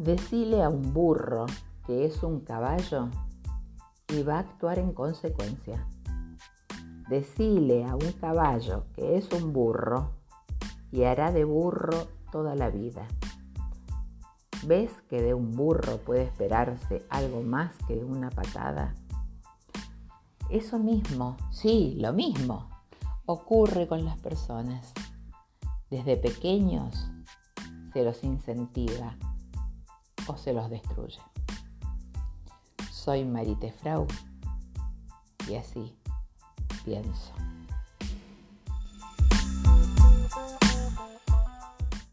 Decile a un burro que es un caballo y va a actuar en consecuencia. Decile a un caballo que es un burro y hará de burro toda la vida. ¿Ves que de un burro puede esperarse algo más que una patada? Eso mismo, sí, lo mismo, ocurre con las personas. Desde pequeños se los incentiva se los destruye. Soy Marite Frau y así pienso.